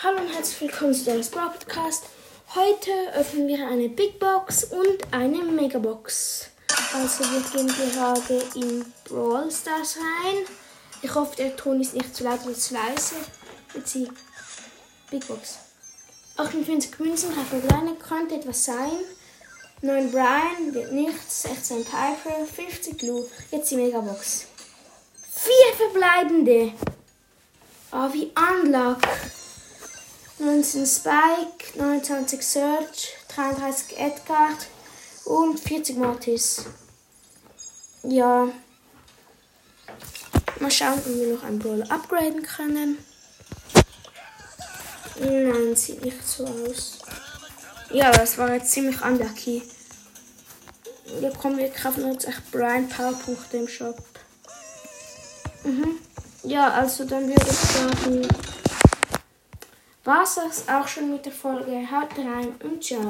Hallo und herzlich willkommen zu Dallas Brawl Podcast. Heute öffnen wir eine Big Box und eine Mega Box. Also wir gehen gerade in Brawl Stars rein. Ich hoffe, der Ton ist nicht zu laut oder zu leise. Jetzt die Big Box. 58 Münzen, drei verbleibende, könnte etwas sein. 9 Brian, wird nichts, 16 Piper, 50 Lou. Jetzt die Mega Box. Vier verbleibende. Oh, wie Unlock. 19 Spike, 29 Search, 33 Edgar und 40 Mortis. Ja. Mal schauen, ob wir noch einen Brawler upgraden können. Nein, sieht nicht so aus. Ja, das war jetzt ziemlich unlucky. Ja, komm, wir kaufen uns echt Brian Powerpunkte im Shop. Mhm. Ja, also dann würde ich sagen, war es auch schon mit der Folge. Haut rein und ciao.